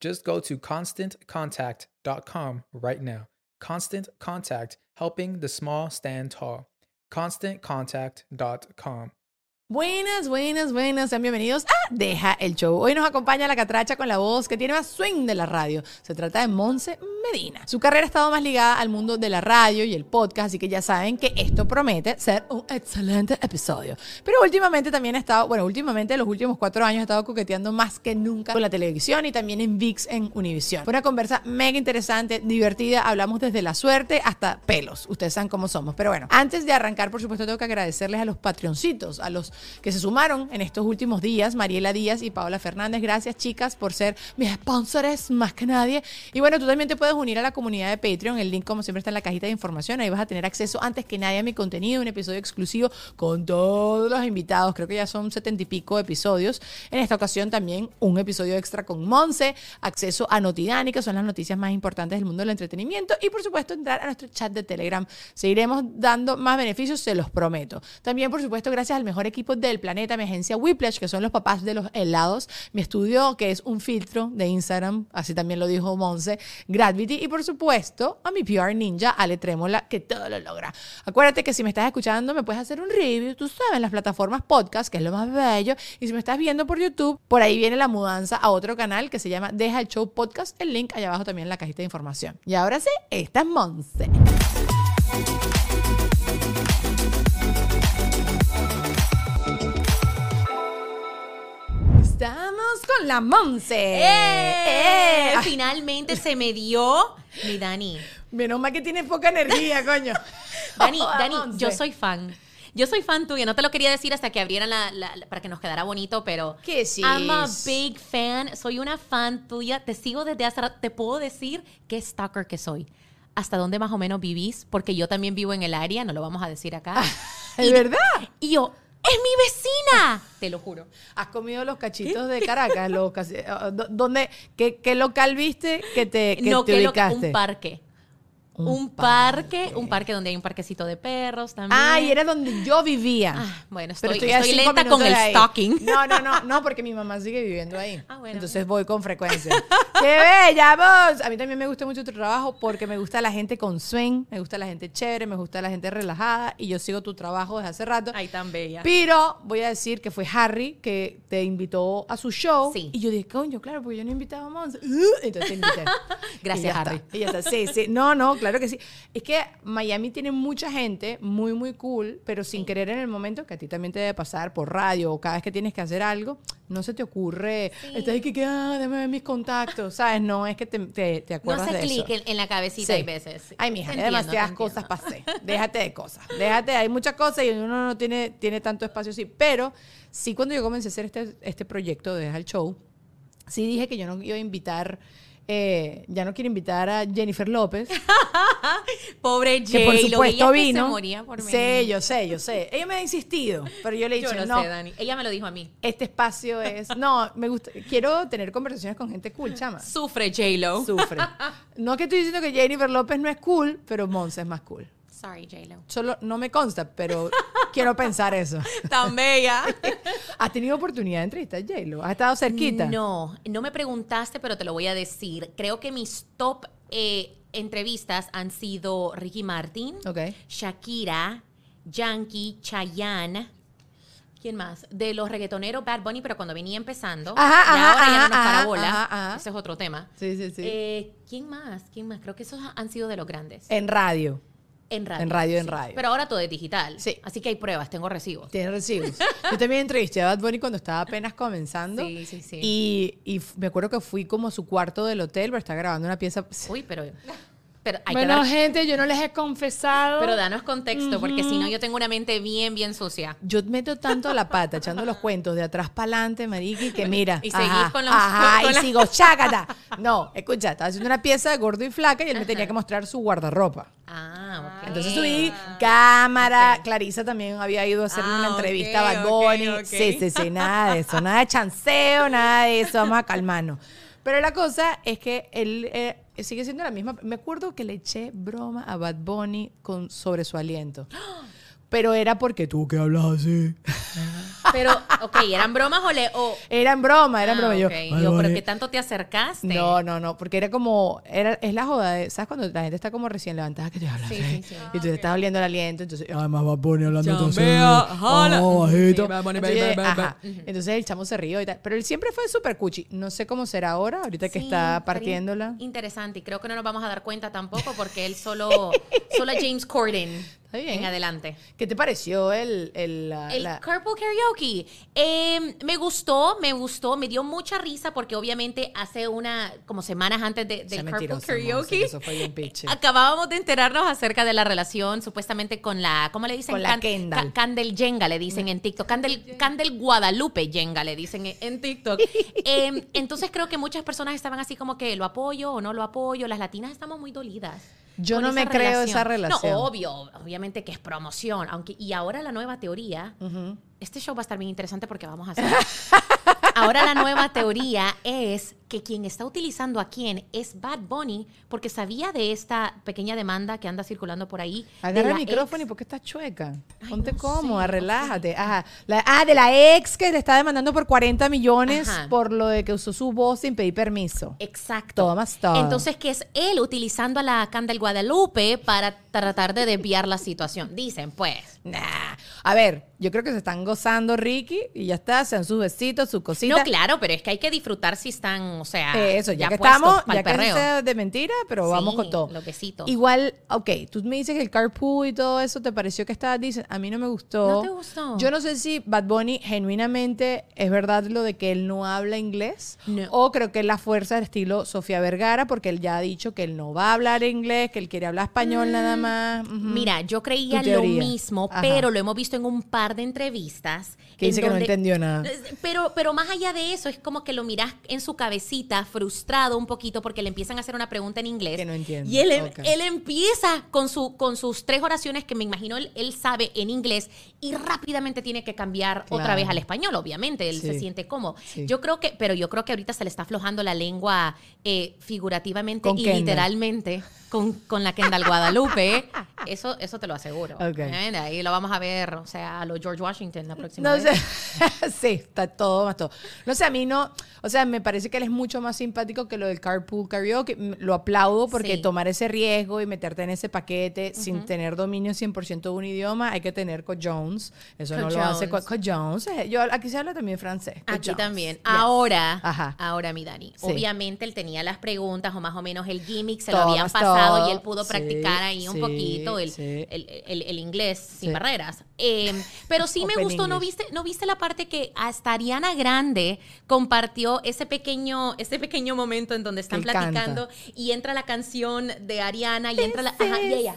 Just go to constantcontact.com right now. Constant Contact, helping the small stand tall. ConstantContact.com. Buenas, buenas, buenas, sean bienvenidos a Deja el Show. Hoy nos acompaña la catracha con la voz que tiene más swing de la radio. Se trata de Monse Medina. Su carrera ha estado más ligada al mundo de la radio y el podcast, así que ya saben que esto promete ser un excelente episodio. Pero últimamente también ha estado, bueno, últimamente los últimos cuatro años ha estado coqueteando más que nunca con la televisión y también en VIX en Univision. Fue una conversa mega interesante, divertida. Hablamos desde la suerte hasta pelos. Ustedes saben cómo somos. Pero bueno, antes de arrancar, por supuesto, tengo que agradecerles a los patroncitos, a los que se sumaron en estos últimos días, Mariela Díaz y Paola Fernández. Gracias, chicas, por ser mis sponsors más que nadie. Y bueno, tú también te puedes unir a la comunidad de Patreon. El link, como siempre, está en la cajita de información. Ahí vas a tener acceso antes que nadie a mi contenido, un episodio exclusivo con todos los invitados. Creo que ya son setenta y pico episodios. En esta ocasión también un episodio extra con Monse, acceso a Notidani, que son las noticias más importantes del mundo del entretenimiento. Y por supuesto, entrar a nuestro chat de Telegram. Seguiremos dando más beneficios, se los prometo. También, por supuesto, gracias al mejor equipo del planeta, mi agencia Whiplash, que son los papás de los helados, mi estudio, que es un filtro de Instagram, así también lo dijo Monse, Y por supuesto a mi PR ninja, Ale Trémola, que todo lo logra. Acuérdate que si me estás escuchando, me puedes hacer un review, tú sabes, las plataformas podcast, que es lo más bello, y si me estás viendo por YouTube, por ahí viene la mudanza a otro canal que se llama Deja el Show Podcast, el link allá abajo también en la cajita de información. Y ahora sí, esta es Monse. Con la Monse. ¡Eh! ¡Eh! Finalmente se me dio mi Dani. Menos mal que tienes poca energía, coño. Dani, Dani, Monse. yo soy fan. Yo soy fan tuya. No te lo quería decir hasta que abrieran la, la- la- para que nos quedara bonito, pero ¿Qué sí? I'm a big fan. Soy una fan tuya. Te sigo desde hace rato. Te puedo decir qué stalker que soy. ¿Hasta dónde más o menos vivís? Porque yo también vivo en el área, no lo vamos a decir acá. ¿Es Y- verdad? Y yo, ¡es mi vecina! Te lo juro. ¿Has comido los cachitos de Caracas? Los eh, ¿dó- ¿Dónde, qué, qué local viste que te, que no, te que lo- ubicaste? un parque. Un Un, parque, un parque donde hay un parquecito de perros también. Ah, y era donde yo vivía. Ah, bueno, Pero estoy, a estoy cinco lenta con el ahí. stalking. No, no, no, no, porque mi mamá sigue viviendo ahí. Ah, bueno. Entonces voy con frecuencia. ¡Qué bella vos! A mí también me gusta mucho tu trabajo porque me gusta la gente con swing, me gusta la gente chévere, me gusta la gente relajada y yo sigo tu trabajo desde hace rato. Ay, tan bella. Pero voy a decir que fue Harry que te invitó a su show. Sí. Y yo dije, coño, claro, porque yo no invitaba a Monse. Entonces te invité. Gracias, Y Harry. está. Y ya está. Sí, sí. No, no, claro que sí. Es que Miami tiene mucha gente muy, muy cool, pero sin querer en el momento, que a ti también te debe pasar por radio o cada vez que tienes que hacer algo, no se te ocurre. Estás ahí que, ah, déjame ver mis contactos, ¿sabes? No es que te, te, te No acuerdas hace de eso. clic en, en la cabecita Sí. hay veces. Ay, mija, entiendo, demasiadas cosas pasé. Déjate de cosas. Déjate, hay muchas cosas y uno no tiene, tiene tanto espacio así. Pero sí, cuando yo comencé a hacer este, este proyecto de Deja el Show, sí dije que yo no iba a invitar, eh, ya no quiero invitar a Jennifer López, Pobre que por supuesto que vino. se moría por mí. Sí, yo sé, yo sé. Ella me ha insistido, pero yo le he Yo dicho, lo no, sé, Dani. Ella me lo dijo a mí. este espacio es, no, me gusta, quiero tener conversaciones con gente cool, chama. Sufre J-Lo. Sufre. No que estoy diciendo que Jennifer López no es cool, pero Monse es más cool. Sorry, J-Lo. Solo no me consta, pero quiero pensar eso. Tan bella. ¿Has tenido oportunidad de entrevistar a J-Lo? ¿Has estado cerquita? No, no me preguntaste, pero te lo voy a decir. Creo que mis top eh, entrevistas han sido Ricky Martin, Ok. Shakira, Yankee, Chayanne. ¿Quién más? De los reggaetoneros Bad Bunny, pero cuando venía empezando. Ajá, y ajá, ahora ya no ajá, nos para ajá, bola. ajá, ajá. Ese es otro tema. Sí, sí, sí. Eh, ¿Quién más? ¿Quién más? Creo que esos han sido de los grandes. en radio. En radio. en radio, en sí. radio. Pero ahora todo es digital. Sí. Así que hay pruebas, tengo recibos. Tienes recibos. Yo también entrevisté a Bad Bunny cuando estaba apenas comenzando. Sí, sí, sí. Y, y me acuerdo que fui como a su cuarto del hotel, pero estaba grabando una pieza. Uy, pero. Pero hay que Bueno, dar- gente, yo no les he confesado. Pero danos contexto, porque si no yo tengo una mente bien, bien sucia. Yo meto tanto la pata echando los cuentos de atrás para adelante, mariqui, que mira. y seguís ajá, con los- ajá, con y la- sigo, chácata. No, escucha, estaba haciendo una pieza de gordo y flaca y él me tenía que mostrar su guardarropa. Ah, ok. Entonces subí cámara. Clarisa también había ido a hacerle Ah, una ok, entrevista a Bad ok, Bunny. ok. Sí, sí, sí, nada de eso. Nada de chanceo, nada de eso. Vamos a calmarnos. Pero la cosa es que él eh, sigue siendo la misma. Me acuerdo que le eché broma a Bad Bunny con, sobre su aliento. Pero era porque tú que hablas así. Pero, ok, ¿eran bromas o le.? o- Era en broma, era en Ah, broma. Y Yo, ok. "Ay, Yo, pero Bunny". que tanto te acercaste. No, no, no, porque era como, era, es la joda, de, ¿sabes? Cuando la gente está como recién levantada que te habla Sí, así, sí, sí. y tú te estás oliendo el aliento, entonces, además va Bunny hablando Chambea, entonces, jala. bajito. Entonces, ajá. Entonces el chamo se rió y tal, pero él siempre fue súper cuchi, no sé cómo será ahora, ahorita que está partiéndola. Interesante. Y creo que no nos vamos a dar cuenta tampoco porque él solo. solo a James Corden. Está bien. En adelante. ¿Qué te pareció el, el, El la- Carpool Karaoke. Eh, me gustó, me gustó, me dio mucha risa porque obviamente hace una, como semanas antes de- del Carpool Monse, Karaoke, acabábamos de enterarnos acerca de la relación supuestamente con la, ¿cómo le dicen? Con la Kendall. Ca- Candel Jenga le dicen en TikTok. Candel, Candel Guadalupe Jenga le dicen en, en TikTok. Eh, entonces creo que muchas personas estaban así como que lo apoyo o no lo apoyo. Las latinas estamos muy dolidas. Yo no me creo esa relación. No, obvio, obviamente que es promoción. Aunque, y ahora la nueva teoría, este show va a estar bien interesante porque vamos a hacer. ahora la nueva teoría es que quien está utilizando a quién es Bad Bunny porque sabía de esta pequeña demanda que anda circulando por ahí. Agarra el micrófono y ex. ¿por qué estás chueca? Ay, Ponte no cómoda, sé, relájate. Ajá. La- ah, de la ex que le está demandando por 40 millones Ajá. por lo de que usó su voz sin pedir permiso. Exacto. Tomas todo. Entonces, que es él utilizando a la Candel Guadalupe para tratar de desviar la situación. Dicen, pues. Nah. A ver, yo creo que se están gozando Ricky y ya está, sean sus besitos, sus cositas. No, claro, pero es que hay que disfrutar si están, o sea, Eh, Eso, ya, que puestos estamos, ya que sea de mentira, pero vamos con todo. Igual, ok, tú me dices que el carpool y todo eso te pareció que estaba dicen, a mí no me gustó. ¿No te gustó? Yo no sé si Bad Bunny genuinamente es verdad lo de que él no habla inglés No. o creo que es la fuerza del estilo Sofía Vergara porque él ya ha dicho que él no va a hablar inglés, que él quiere hablar español nada más. Ujú. Mira, yo creía lo mismo, Ajá. pero lo hemos visto en un par de entrevistas. Que dice que no entendió nada. Pero, pero más allá de eso, es como que lo miras en su cabecita, frustrado un poquito, porque le empiezan a hacer una pregunta en inglés. Que no entiende. Y él, em- Ok. él empieza con, su, con sus tres oraciones que me imagino él, él sabe en inglés y rápidamente tiene que cambiar otra Claro. vez al español, obviamente. Él se Sí. siente cómodo. Sí. Yo creo que, pero yo creo que ahorita se le está aflojando la lengua eh, figurativamente Con y Kendall. literalmente con, con la Kendall Guadalupe. Eso, eso te lo aseguro. Ok. ¿Eh? Ahí lo vamos a ver, o sea, a los George Washington la próxima No vez. sé, sí, está todo más todo. No sé, a mí no, o sea, me parece que él es mucho más simpático que lo del carpool karaoke. Lo aplaudo porque Sí. tomar ese riesgo y meterte en ese paquete sin tener dominio 100% de un idioma, hay que tener co-Jones. Eso no lo hace Co-Jones. co- eh, Yo, aquí se habla también francés. Aquí también. Yes. Ahora, Ajá. ahora mi Dani. Sí. Obviamente él tenía las preguntas o más o menos el gimmick, se lo habían pasado todo. y él pudo practicar ahí un poquito el, el, el- el inglés sin barreras. Eh, pero sí me gustó, ¿no viste, ¿no viste la parte que hasta Ariana Grande compartió ese pequeño, ese pequeño momento en donde están Que él canta. platicando y entra la canción de Ariana y entra la... Ajá, y ella.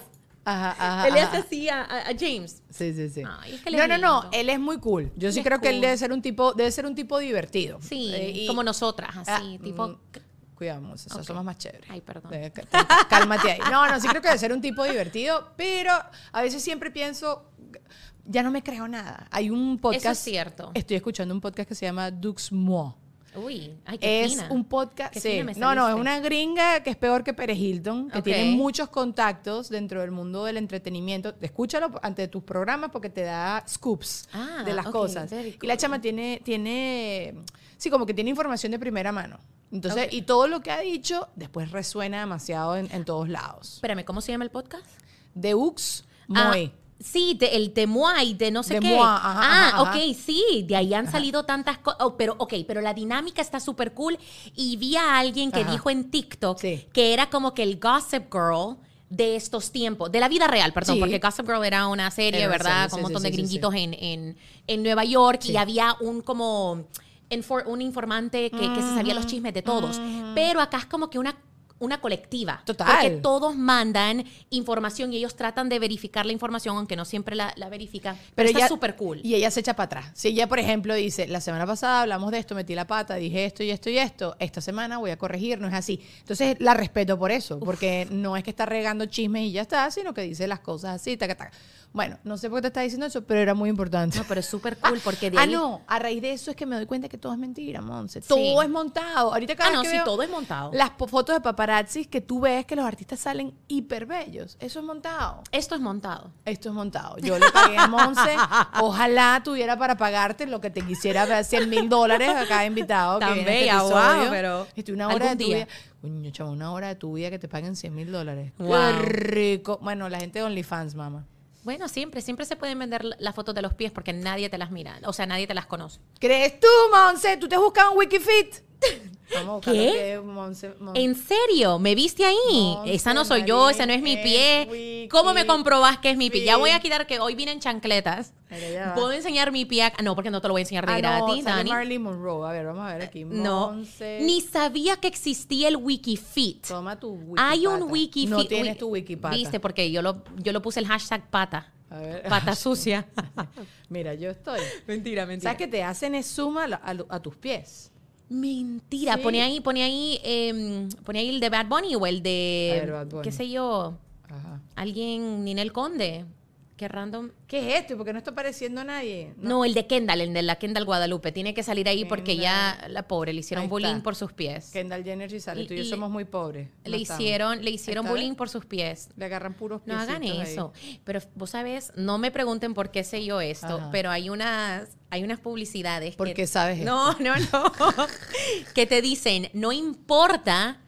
Ajá, ajá, Él le hace así a, James. Sí, sí, sí. Ay, es que él no, no, no, él es muy cool. Yo sí creo que él debe ser un tipo, debe ser un tipo divertido. Sí, Eh, y- como nosotras, así, Ah, tipo... Cuidamos, eso, Ok. somos más chéveres. Ay, perdón. Cálmate ahí. No, no, sí creo que debe ser un tipo divertido, pero a veces siempre pienso, ya no me creo nada. Hay un podcast. cierto. Estoy escuchando un podcast que se llama Dux Moi. Uy, ay, qué es fina. un podcast. Qué sí. fina me No, no, es una gringa que es peor que Pérez Hilton, que tiene muchos contactos dentro del mundo del entretenimiento. Escúchalo ante tus programas porque te da scoops Ah, de las ok, cosas. very Y la cool. chama tiene, tiene, sí, como que tiene información de primera mano. Entonces, y todo lo que ha dicho después resuena demasiado en, en todos lados. Espérame, ¿cómo se llama el podcast? Deux Ah, Moy. sí, de- el de Moai, de no sé De qué. Ajá, ah, ajá, ok, ajá. sí, de ahí han salido tantas cosas. pero, ok, pero la dinámica está súper cool. Y vi a alguien que dijo en TikTok Sí. que era como que el Gossip Girl de estos tiempos, de la vida real, perdón, Sí. porque Gossip Girl era una serie, Era ¿verdad? serie, Con un montón de gringuitos En, en, en Nueva York y había un como un informante que, que se sabía los chismes de todos. Pero acá es como que una una colectiva. Total. Porque todos mandan información y ellos tratan de verificar la información, aunque no siempre la, la verifican. Pero, Pero está súper cool. Y ella se echa para atrás. Si ella, por ejemplo, dice, la semana pasada hablamos de esto, metí la pata, dije esto y esto y esto, esta semana voy a corregir, no es así. Entonces la respeto por eso, porque no es que está regando chismes y ya está, sino que dice las cosas así, taca, taca. Bueno, no sé por qué te está diciendo eso, pero era muy importante. No, pero es súper cool porque de ah, ahí... no, a raíz de eso es que me doy cuenta que todo es mentira, Monse. Todo es montado. Ahorita cada Ah, vez no, que sí, veo todo es montado. Las fotos de paparazzis que tú ves que los artistas salen hiper bellos. Eso es montado. Esto es montado. Esto es montado. Yo le pagué a Monse. Ojalá tuviera para pagarte lo que te quisiera ver 100 mil dólares a cada invitado. Tan que este bella, wow, pero Este, una hora de tu día. vida. Chavo, una hora de tu vida que te paguen 100 mil dólares. Wow. Qué rico. Bueno, la gente de OnlyFans, mamá. Bueno, siempre, siempre se pueden vender la- las fotos de los pies porque nadie te las mira. O sea, nadie te las conoce. ¿Crees tú, Monse? ¿Tú te has buscado un Wikifit? Vamos a ¿Qué? Monse- Monse. ¿En serio? ¿Me viste ahí? Monse esa no soy yo, ese no es mi pie. Wiki ¿Cómo me comprobas que es mi pie? Ya voy a quitar que hoy vine en chancletas. ¿Puedo enseñar mi pie? No, porque no te lo voy a enseñar de Ah, no, gratis, sale Dani. Marilyn Monroe. A ver, vamos a ver aquí. No, ni sabía que existía el Wikifit. Toma tu Wikipata. Hay un Wikifit. No tienes Wi- tu Wikipata. Viste, porque yo lo, yo lo puse el hashtag pata. A ver. Pata sucia. Mira, yo estoy. mentira, mentira. ¿Sabes que te hacen es suma a, a- a tus pies? Mentira. Sí. Pone ahí, pone ahí, em, pone ahí el de Bad Bunny o el de, ver, Bunny. qué sé yo, Ajá. alguien, Ninel Conde. Qué random. ¿Qué es esto? ¿Y por qué no está apareciendo a nadie? No, el de Kendall, el de la Kendall Guadalupe. Tiene que salir ahí porque ya la pobre le hicieron bullying por sus pies. Kendall Jenner sí sale. Tú y yo somos muy pobres. No Le estamos. hicieron, le hicieron bullying por sus pies. Le agarran puros No hagan ahí. eso. Pero vos sabés, no me pregunten por qué sé yo esto, Ajá. pero hay unas, hay unas publicidades. ¿Por que- qué sabes No, no, no. que te dicen, no importa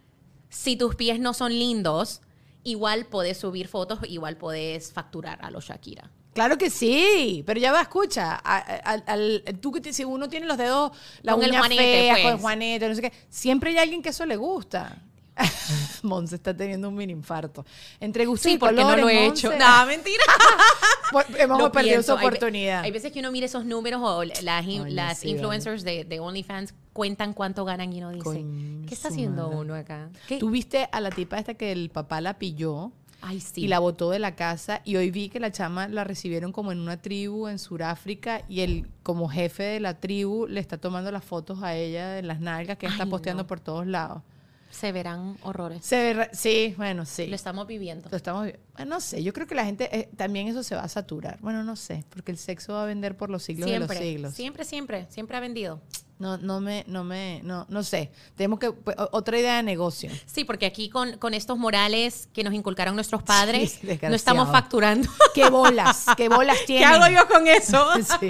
si tus pies no son lindos, igual podés subir fotos, igual podés facturar a los Shakira. Claro que sí, pero ya va, escucha. al- al- tú que te- si uno tiene los dedos, la Con el uña juanete, fea, pues. con el juanete, no sé qué, siempre hay alguien que eso le gusta. Monse está teniendo un mini infarto. Entre gustos Sí, y porque no lo he hecho. No, mentira. hemos Lo perdido pienso. esa oportunidad. Hay, veces que uno mira esos números o las, las sí, influencers de, de OnlyFans cuentan cuánto ganan y uno dice, Coño, ¿qué está haciendo madre. uno acá? ¿Qué? Tú viste a la tipa esta que el papá la pilló Ay, sí. y la botó de la casa y hoy vi que la chama la recibieron como en una tribu en Sudáfrica y el como jefe de la tribu le está tomando las fotos a ella de las nalgas que ella está posteando no. por todos lados. Se verán horrores. Se ve re- sí, bueno, sí. Lo estamos viviendo. Lo estamos bueno, no sé, yo creo que la gente eh, también eso se va a saturar. Bueno, no sé, porque el sexo va a vender por los siglos Siempre, de los siglos. siempre, siempre, siempre ha vendido. No, no me, no me, no, no sé. Tenemos que pues, otra idea de negocio. Sí, porque aquí con, con estos morales que nos inculcaron nuestros padres, Sí, no estamos facturando. ¿Qué bolas? ¿Qué bolas ¿Qué tienen? hago yo con eso? Sí,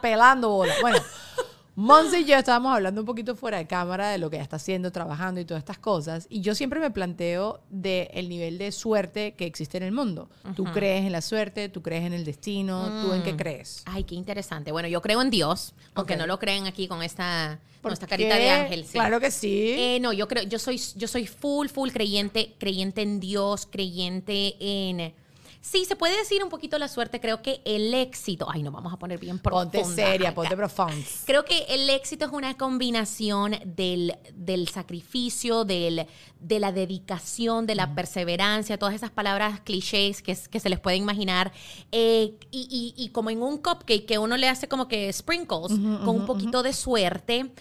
pelando bolas. Bueno, Monse y yo estábamos hablando un poquito fuera de cámara de lo que ella está haciendo, trabajando y todas estas cosas. Y yo siempre me planteo del el nivel de suerte que existe en el mundo. ¿Tú crees en la suerte? ¿Tú crees en el destino? ¿Tú en qué crees? Ay, qué interesante. Bueno, yo creo en Dios, aunque no lo creen aquí con esta, con esta ¿Por carita de ángel. sí. Claro que sí. Eh, no, yo creo, yo soy, yo soy full, full creyente, creyente en Dios, creyente en. Sí, se puede decir un poquito la suerte. Creo que el éxito. Ay, no, vamos a poner bien profunda. ponte seria, ponte profunda. Creo que el éxito es una combinación del, del sacrificio, del, de la dedicación, de la perseverancia, todas esas palabras clichés que, que se les puede imaginar. Eh, y, y- y como en un cupcake que uno le hace como que sprinkles, con un poquito de suerte.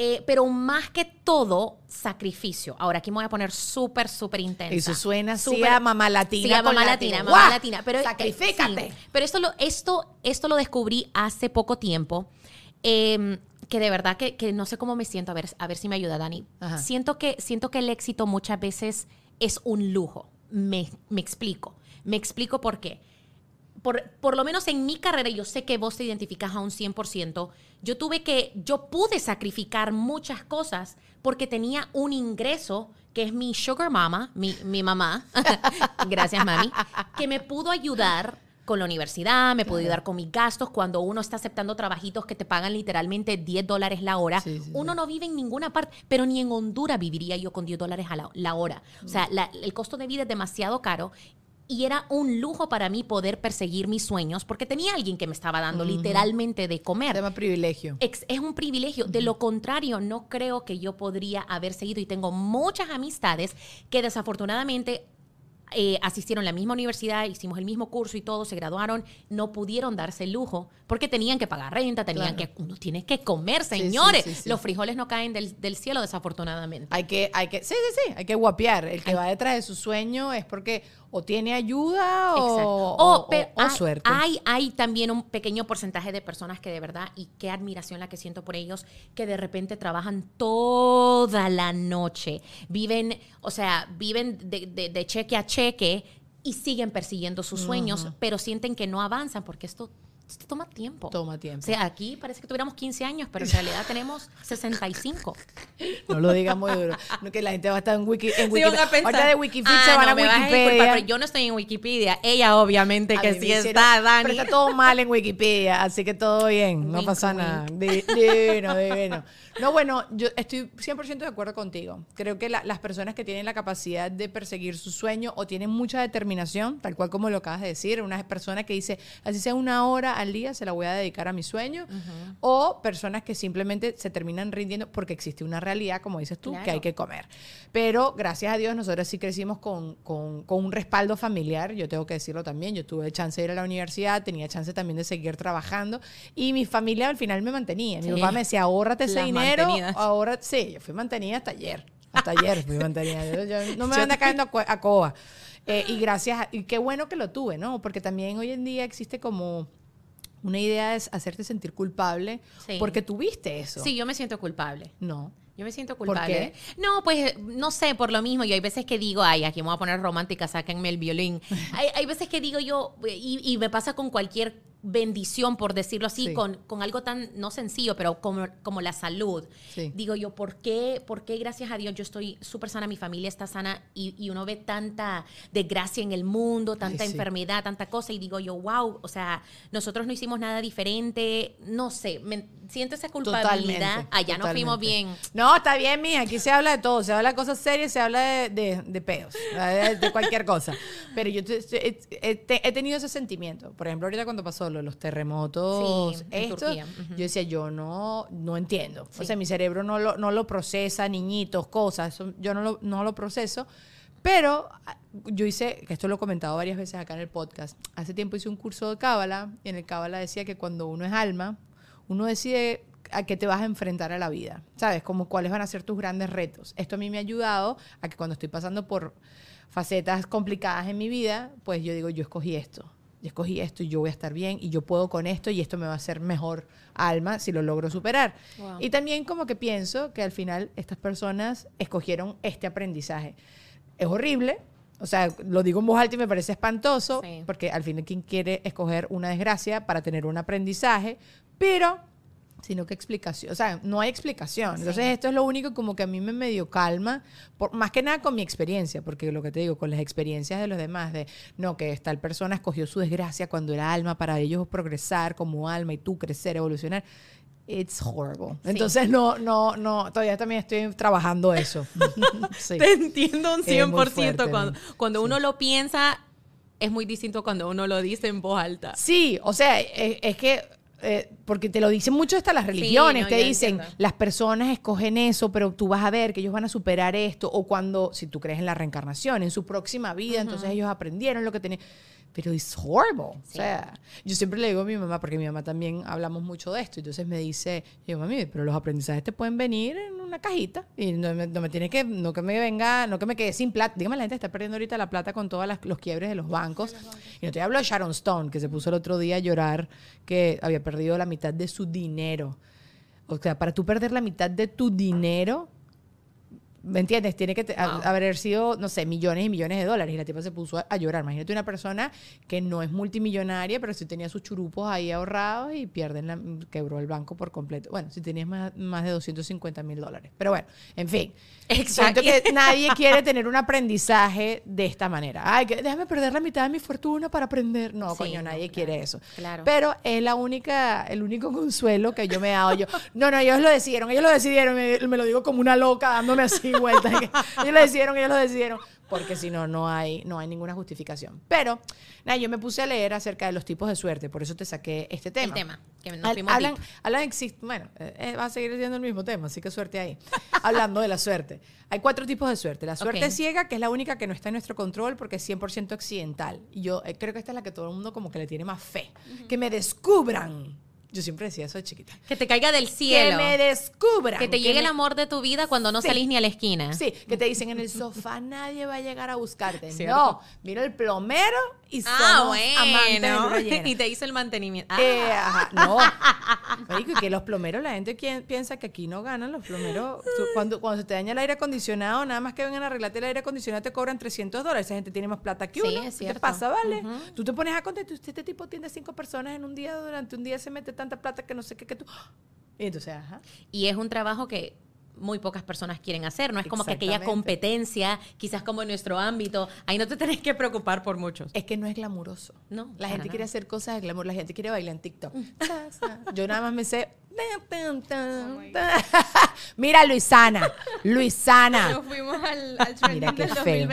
Eh, pero más que todo, sacrificio. Ahora aquí me voy a poner súper, súper intensa. Eso suena así Súper- a mamá latina. Sí, a mamá latina, mamá latina. Pero, eh, Sacrifícate. sí. Pero esto lo, esto, esto lo descubrí hace poco tiempo. eh, que de verdad que, que no sé cómo me siento, a ver, a ver si me ayuda, Dani. Ajá. Siento que, siento que el éxito muchas veces es un lujo. Me, me explico. Me explico por qué. Por, por lo menos en mi carrera, yo sé que vos te identificas a un 100%, yo tuve que, yo pude sacrificar muchas cosas porque tenía un ingreso que es mi sugar mama, mi, mi mamá, gracias mami, que me pudo ayudar con la universidad, me pudo ayudar con mis gastos. Cuando uno está aceptando trabajitos que te pagan literalmente 10 dólares la hora, Sí, sí, uno no vive en ninguna parte, pero ni en Honduras viviría yo con 10 dólares a la, la hora. O sea, la- el costo de vida es demasiado caro. Y era un lujo para mí poder perseguir mis sueños porque tenía alguien que me estaba dando literalmente de comer. Se llama privilegio. Es un privilegio. De lo contrario, no creo que yo podría haber seguido. Y tengo muchas amistades que desafortunadamente eh, asistieron a la misma universidad, hicimos el mismo curso y todo, se graduaron, no pudieron darse el lujo porque tenían que pagar renta, tenían Claro. que, uno tiene que comer, señores. sí, sí. Los frijoles no caen del, del cielo, desafortunadamente. Hay que, hay que, sí, sí, sí, hay que guapear. El que va detrás de su sueño es porque o tiene ayuda o, o- pero o hay, suerte. Hay, hay también un pequeño porcentaje de personas que de verdad, y qué admiración la que siento por ellos, que de repente trabajan toda la noche, viven, o sea, viven de, de- de cheque a cheque y siguen persiguiendo sus sueños, pero sienten que no avanzan porque esto, esto toma tiempo. Toma tiempo. O sea, aquí parece que tuviéramos 15 años, pero en realidad tenemos 65. No lo digas muy duro. No, que la gente va a estar en Wiki, en Sí, Wikipedia. van a pensar, Ahorita de Wikipedia "Ah, van no, a Wikipedia. disculpar, pero yo no estoy en Wikipedia. Ella obviamente A que sí hicieron- está, Dani. Pero está todo mal en Wikipedia, así que todo bien, no Wink, pasa wink. nada. Di- Divino, divino. No, bueno, yo estoy 100% de acuerdo contigo. Creo que la- las personas que tienen la capacidad de perseguir su sueño o tienen mucha determinación, tal cual como lo acabas de decir, una persona que dice, así sea una hora al día, se la voy a dedicar a mi sueño, o personas que simplemente se terminan rindiendo porque existe una realidad, como dices tú, que hay que comer. Pero gracias a Dios nosotros sí crecimos con, con- con un respaldo familiar, yo tengo que decirlo también, yo tuve chance de ir a la universidad, tenía chance también de seguir trabajando y mi familia al final me mantenía. Mi Sí. papá me decía, ahórrate ese Las dinero, mantenidas. ahora sí, yo fui mantenida hasta ayer, hasta ayer fui mantenida, Yo- yo- no me anda cayendo a, a coa. Eh, y gracias, a- y qué bueno que lo tuve, ¿no? Porque también hoy en día existe como una idea de hacerte sentir culpable Sí. porque tuviste eso. Sí, yo me siento culpable. No. Yo me siento ¿Por culpable. No, pues no sé, por lo mismo. Yo hay veces que digo, ay, aquí me voy a poner romántica, sáquenme el violín. hay, hay veces que digo yo, y, y me pasa con cualquier bendición, por decirlo así, Sí. con, con algo tan, no sencillo, pero como, como la salud. Sí. Digo yo, ¿por qué, ¿por qué gracias a Dios yo estoy súper sana, mi familia está sana y, y uno ve tanta desgracia en el mundo, tanta sí. enfermedad, tanta cosa? Y digo yo, wow, o sea, nosotros no hicimos nada diferente, no sé, me, siento esa culpabilidad. Totalmente. Allá no fuimos bien. No, está bien, mija. Aquí se habla de todo. Se habla de cosas serias, se habla de, de, de peos, de, de cualquier cosa. Pero yo te- he tenido ese sentimiento. Por ejemplo, ahorita cuando pasó lo de los terremotos, Sí, esto, yo decía, yo no, no entiendo. O sea, mi cerebro no lo, no lo procesa, niñitos, cosas. yo no lo, no lo proceso. Pero ah, yo hice, que esto lo he comentado varias veces acá en el podcast, hace tiempo hice un curso de Cábala y en el Cábala decía que cuando uno es alma, uno decide a qué te vas a enfrentar a la vida, ¿sabes? Como cuáles van a ser tus grandes retos. Esto a mí me ha ayudado a que cuando estoy pasando por facetas complicadas en mi vida, pues yo digo, yo escogí esto, yo escogí esto y yo voy a estar bien y yo puedo con esto y esto me va a hacer mejor alma si lo logro superar. Wow. Y también como que pienso que al final estas personas escogieron este aprendizaje. Es horrible, o sea, lo digo en voz alta y me parece espantoso, Sí. porque al final quien quiere escoger una desgracia para tener un aprendizaje, pero sino que explicación, o sea, no hay explicación. Entonces esto es lo único como que a mí me medio calma, por, más que nada con mi experiencia, porque lo que te digo, con las experiencias de los demás, de no, que tal persona escogió su desgracia cuando era alma para ellos progresar como alma y tú crecer, evolucionar. It's horrible. Entonces no, no, no, todavía también estoy trabajando eso. Sí. Te entiendo un Es muy 100%. fuerte, cuando ¿no? cuando uno lo piensa, es muy distinto cuando uno lo dice en voz alta. Sí, o sea, es, es que, eh, porque te lo dicen mucho hasta las religiones, no, te dicen, entiendo. las personas escogen eso, pero tú vas a ver que ellos van a superar esto, o cuando, si tú crees en la reencarnación, en su próxima vida, entonces ellos aprendieron lo que tenían. Pero es horrible. O sea, yo siempre le digo a mi mamá, porque mi mamá también hablamos mucho de esto, entonces me dice, yo mami, pero los aprendizajes te pueden venir en una cajita y no me, no me tiene que, no que me venga, no que me quede sin plata. Dígame, la gente está perdiendo ahorita la plata con todos los quiebres de los bancos. Y no te hablo de Sharon Stone, que se puso el otro día a llorar que había perdido la mitad de su dinero. O sea, para tú perder la mitad de tu dinero, ¿me entiendes? Tiene que a- haber sido, no sé, millones y millones de dólares. Y la tipa se puso a, a llorar. Imagínate una persona que no es multimillonaria, pero sí tenía sus churupos ahí ahorrados y pierden la, quebró el banco por completo. Bueno, si tenías más, más de 250 mil dólares. Pero bueno, en fin. Exacto. Siento que nadie quiere tener un aprendizaje de esta manera. Ay, que déjame perder la mitad de mi fortuna para aprender. No, Sí, coño, no, nadie claro, quiere eso. claro. Pero es la única, el único consuelo que yo me he dado yo. No, no, ellos lo decidieron, ellos lo decidieron, me, me lo digo como una loca dándome así vueltas. que ellos lo decidieron, ellos lo decidieron. Porque si no, no hay, no hay ninguna justificación. Pero, nada, yo me puse a leer acerca de los tipos de suerte, por eso te saqué este tema. El tema, que nos Al- hablan, hablan exist- bueno, eh, eh, va a seguir siendo el mismo tema, así que suerte ahí. Hablando de la suerte. Hay cuatro tipos de suerte. La suerte Ok. ciega, que es la única que no está en nuestro control porque es 100% accidental. Y yo eh, creo que esta es la que todo el mundo como que le tiene más fe. Que me descubran. Yo siempre decía eso de chiquita. Que te caiga del Que cielo. me descubran. Que te llegue el me- amor de tu vida cuando no Sí. salís ni a la esquina. Sí, que te dicen en el sofá nadie va a llegar a buscarte. Cierto. No, mira el plomero y somos Ah, amantes de luna bueno. llena. y te hizo el mantenimiento. Ah. Eh, ajá, no. Marico, y que los plomeros, la gente piensa que aquí no ganan los plomeros. Cuando, cuando se te daña el aire acondicionado, nada más que vengan a arreglarte el aire acondicionado, te cobran 300 dólares. Esa gente tiene más plata que Sí, uno. es ¿Qué te cierto. pasa, vale? Tú te pones a contar, tú, este tipo tiene cinco personas en un día, durante un día se mete tanta plata que no sé qué, que tú... Y entonces, ajá. Y es un trabajo que muy pocas personas quieren hacer. No es como que aquella competencia, quizás como en nuestro ámbito. Ahí no te tenés que preocupar por muchos. Es que no es glamuroso. No, La gente quiere hacer cosas de glamour, la gente quiere bailar en TikTok. Sa. Yo nada más me sé. tan. Mira, Luisana. Luisana. fuimos al, al Mira qué feo.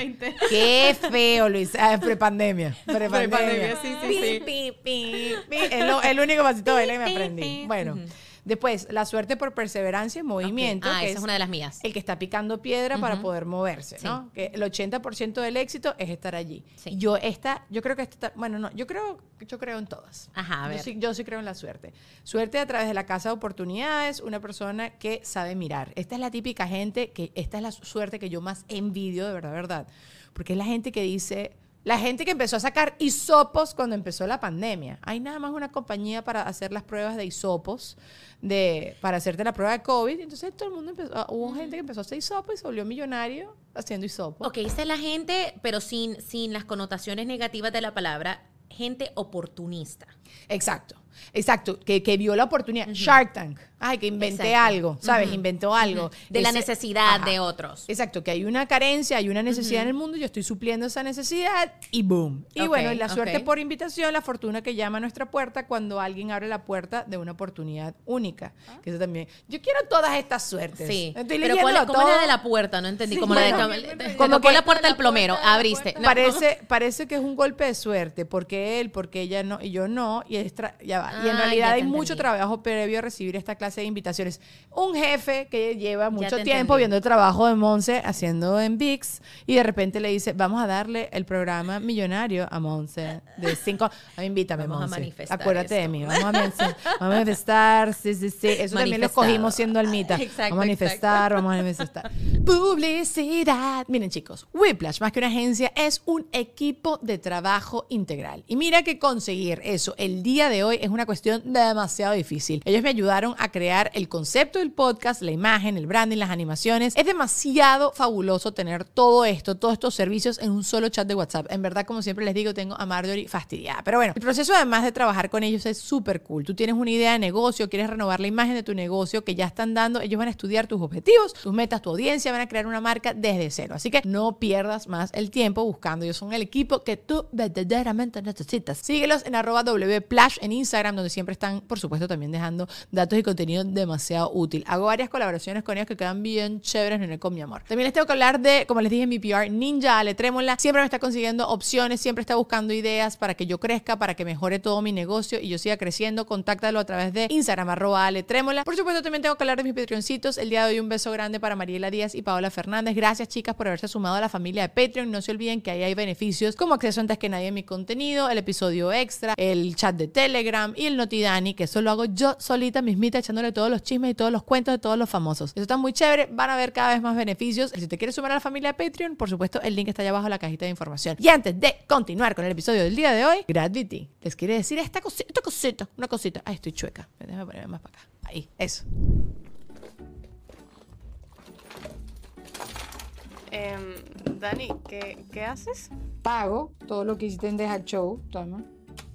Qué feo, Luis. Ah, prepandemia. Prepandemia. Prepandemia, sí, sí, Pi, sí. pi, pi, pi. Es lo- el único pasito de baile que me aprendí. Bueno. Después, la suerte por perseverancia en movimiento. Ah, que esa es una de las mías. el que está picando piedra para poder moverse, Sí. ¿no? Que el 80% del éxito es estar allí. Sí. Yo esta, yo creo que esta, bueno, no, yo creo, yo creo en todas. Ajá, a Yo ver. sí, yo sí creo en la suerte. Suerte a través de la casa de oportunidades, una persona que sabe mirar. Esta es la típica gente que, esta es la suerte que yo más envidio, de verdad, verdad. Porque es la gente que dice, la gente que empezó a sacar hisopos cuando empezó la pandemia. Hay nada más una compañía para hacer las pruebas de hisopos, de, para hacerte la prueba de COVID. Entonces todo el mundo empezó, ah, hubo gente que empezó a hacer hisopos y se volvió millonario haciendo hisopos. Ok, esa es la gente, pero sin, sin las connotaciones negativas de la palabra, gente oportunista. Exacto, exacto, que, que vio la oportunidad. Shark Tank, ay, que inventé Exacto. algo, ¿sabes? Ujú. Inventó algo. De la Ese- necesidad Ajá. de otros. Exacto, que hay una carencia, hay una necesidad en el mundo, yo estoy supliendo esa necesidad y boom. Y Ok, bueno, la suerte ok. por invitación, la fortuna que llama a nuestra puerta cuando alguien abre la puerta de una oportunidad única. Que eso también. Yo quiero todas estas suertes. Sí. Estoy Pero ¿cuál, leyéndolo ¿cómo la todo. de la puerta? No entendí. Sí, como bueno, la de te como que- la puerta del plomero. Abriste. No. Parece, parece que es un golpe de suerte, porque él, porque ella no, y yo no, y es ya va. y en Ah, realidad hay te mucho entendí. trabajo previo a recibir esta clase de invitaciones. Un jefe que lleva mucho tiempo entendí. viendo el trabajo de Monse haciendo en VIX, y de repente le dice, vamos a darle el programa millonario a Monse de cinco. Invítame, Vamos a Monse. manifestar Acuérdate de mí. Vamos a, manifestar, vamos a manifestar, sí, sí, sí. Eso también lo cogimos siendo almita. Exacto, vamos a manifestar, vamos a manifestar. Publicidad. Miren, chicos, Whiplash, más que una agencia, es un equipo de trabajo integral. Y mira que conseguir eso el día de hoy es una cuestión demasiado difícil. Ellos me ayudaron a crear el concepto del podcast, la imagen, el branding, las animaciones. Es demasiado fabuloso tener todo esto, todos estos servicios en un solo chat de WhatsApp. En verdad, como siempre les digo, tengo a Marjorie fastidiada. Pero bueno, el proceso además de trabajar con ellos es súper cool. Tú tienes una idea de negocio, quieres renovar la imagen de tu negocio que ya están dando. Ellos van a estudiar tus objetivos, tus metas, tu audiencia, van a crear una marca desde cero. Así que no pierdas más el tiempo buscando. Ellos son el equipo que tú verdaderamente necesitas. Síguelos en arroba wplash en Instagram, donde siempre están, por supuesto, también dejando datos y contenido demasiado útil. Hago varias colaboraciones con ellos que quedan bien chéveres en el con mi amor. También les tengo que hablar de, como les dije mi PR, Ninja Ale Trémola. Siempre me está consiguiendo opciones, siempre está buscando ideas para que yo crezca, para que mejore todo mi negocio y yo siga creciendo. Contáctalo a través de Instagram, arroba Ale Trémola. Por supuesto, también tengo que hablar de mis Patreoncitos. El día de hoy un beso grande para Mariela Díaz y Paola Fernández. Gracias, chicas, por haberse sumado a la familia de Patreon. No se olviden que ahí hay beneficios como acceso antes que nadie a mi contenido, el episodio extra, el chat de Telegram, y el Notidani, que eso lo hago yo solita mismita, echándole todos los chismes y todos los cuentos de todos los famosos. Eso está muy chévere, van a ver cada vez más beneficios. Si te quieres sumar a la familia de Patreon, por supuesto, el link está allá abajo en la cajita de información. Y antes de continuar con el episodio del día de hoy, Gravity les quiere decir esta cosita, esta cosita, una cosita. Ay, estoy chueca. Déjame ponerme más para acá. Ahí, eso. Em, Dani, ¿qué, ¿qué haces? Pago todo lo que hiciste en Deja Show, toma.